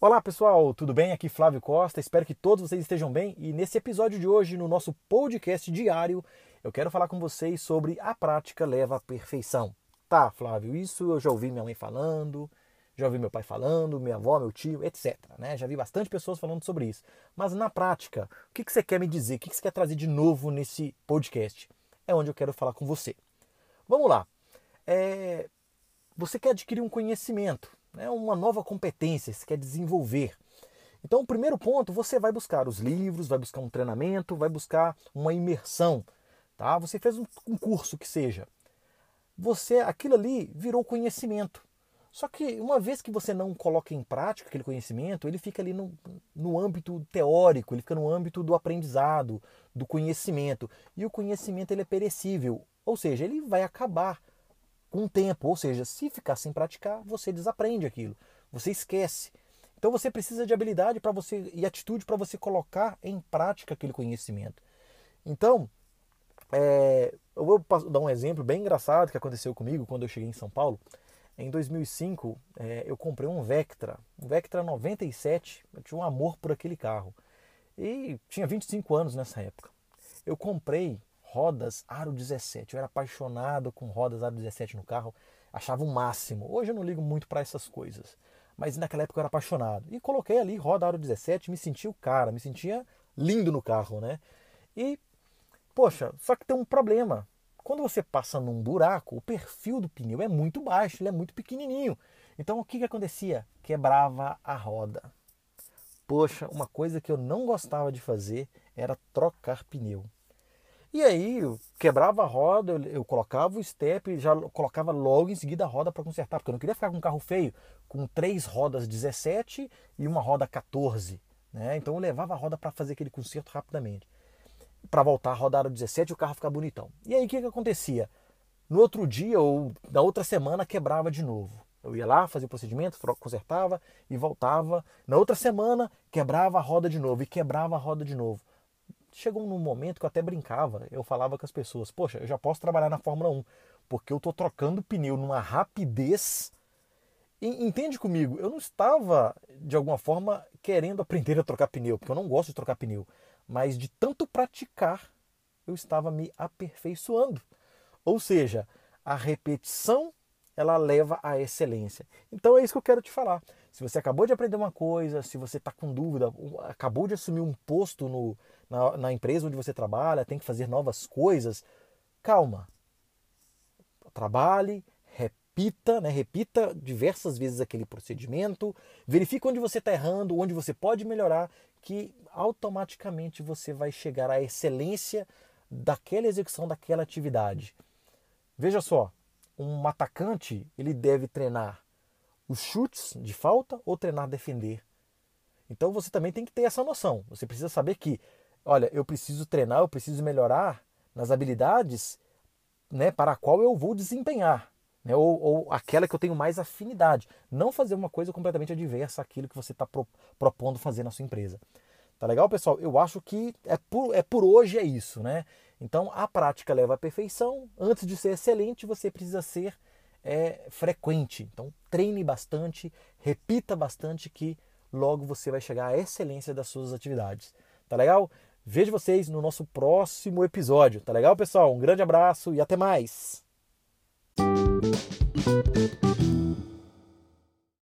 Olá pessoal, tudo bem? Aqui Flávio Costa, espero que todos vocês estejam bem e nesse episódio de hoje, no nosso podcast diário, eu quero falar com vocês sobre a prática leva à perfeição. Tá, Flávio, isso eu já ouvi minha mãe falando, já ouvi meu pai falando, minha avó, meu tio, etc. Né? Já vi bastante pessoas falando sobre isso. Mas na prática, o que, você quer me dizer? O que você quer trazer de novo nesse podcast? É onde eu quero falar com você. Vamos lá. É... Você quer adquirir um conhecimento né, uma nova competência, você quer desenvolver. Então, o primeiro ponto, você vai buscar os livros, vai buscar um treinamento, vai buscar uma imersão. Tá? Você fez um curso que seja. Você, aquilo ali virou conhecimento. Só que uma vez que você não coloca em prática aquele conhecimento, ele fica ali no, no âmbito teórico, ele fica no âmbito do aprendizado, do conhecimento. E o conhecimento ele é perecível, ou seja, ele vai acabar com o tempo. Ou seja, se ficar sem praticar, você desaprende aquilo, você esquece. Então você precisa de habilidade para você e atitude para você colocar em prática aquele conhecimento. Então, é, eu vou dar um exemplo bem engraçado que aconteceu comigo quando eu cheguei em São Paulo. Em 2005, é, eu comprei um Vectra, um Vectra 97. Eu tinha um amor por aquele carro. E tinha 25 anos nessa época. Eu comprei rodas Aro 17. Eu era apaixonado com rodas Aro 17 no carro, achava o máximo. Hoje eu não ligo muito para essas coisas, mas naquela época eu era apaixonado. E coloquei ali roda Aro 17, me sentia o cara, me sentia lindo no carro, né? E poxa, só que tem um problema. Quando você passa num buraco, o perfil do pneu é muito baixo, ele é muito pequenininho. Então o que, que acontecia? Quebrava a roda. Poxa, uma coisa que eu não gostava de fazer era trocar pneu. E aí eu quebrava a roda, eu, colocava o step já colocava logo em seguida a roda para consertar, porque eu não queria ficar com um carro feio, com três rodas 17 e uma roda 14. Né? Então eu levava a roda para fazer aquele conserto rapidamente. Para voltar a rodar o 17 e o carro ficar bonitão. E aí o que, que acontecia? No outro dia ou na outra semana quebrava de novo. Eu ia lá, fazia o procedimento, consertava e voltava. Na outra semana quebrava a roda de novo e quebrava a roda de novo chegou num momento que eu até brincava, eu falava com as pessoas, poxa, eu já posso trabalhar na Fórmula 1, porque eu estou trocando pneu numa rapidez. E, entende comigo, eu não estava, de alguma forma, querendo aprender a trocar pneu, porque eu não gosto de trocar pneu, mas de tanto praticar, eu estava me aperfeiçoando. Ou seja, a repetição ela leva à excelência. Então é isso que eu quero te falar. Se você acabou de aprender uma coisa, se você está com dúvida, acabou de assumir um posto no, na, na empresa onde você trabalha, tem que fazer novas coisas, calma. Trabalhe, repita, né? repita diversas vezes aquele procedimento, verifique onde você está errando, onde você pode melhorar, que automaticamente você vai chegar à excelência daquela execução daquela atividade. Veja só, um atacante ele deve treinar os chutes de falta ou treinar defender. Então você também tem que ter essa noção. Você precisa saber que olha, eu preciso treinar, eu preciso melhorar nas habilidades né, para a qual eu vou desempenhar. Né, ou, ou, aquela que eu tenho mais afinidade. Não fazer uma coisa completamente adversa àquilo que você está pro, propondo fazer na sua empresa. Tá legal, pessoal? Eu acho que é por, é por hoje é isso, né? Então a prática leva à perfeição. Antes de ser excelente, você precisa ser é, frequente. Então treine bastante, repita bastante que logo você vai chegar à excelência das suas atividades. Tá legal? Vejo vocês no nosso próximo episódio. Tá legal, pessoal? Um grande abraço e até mais!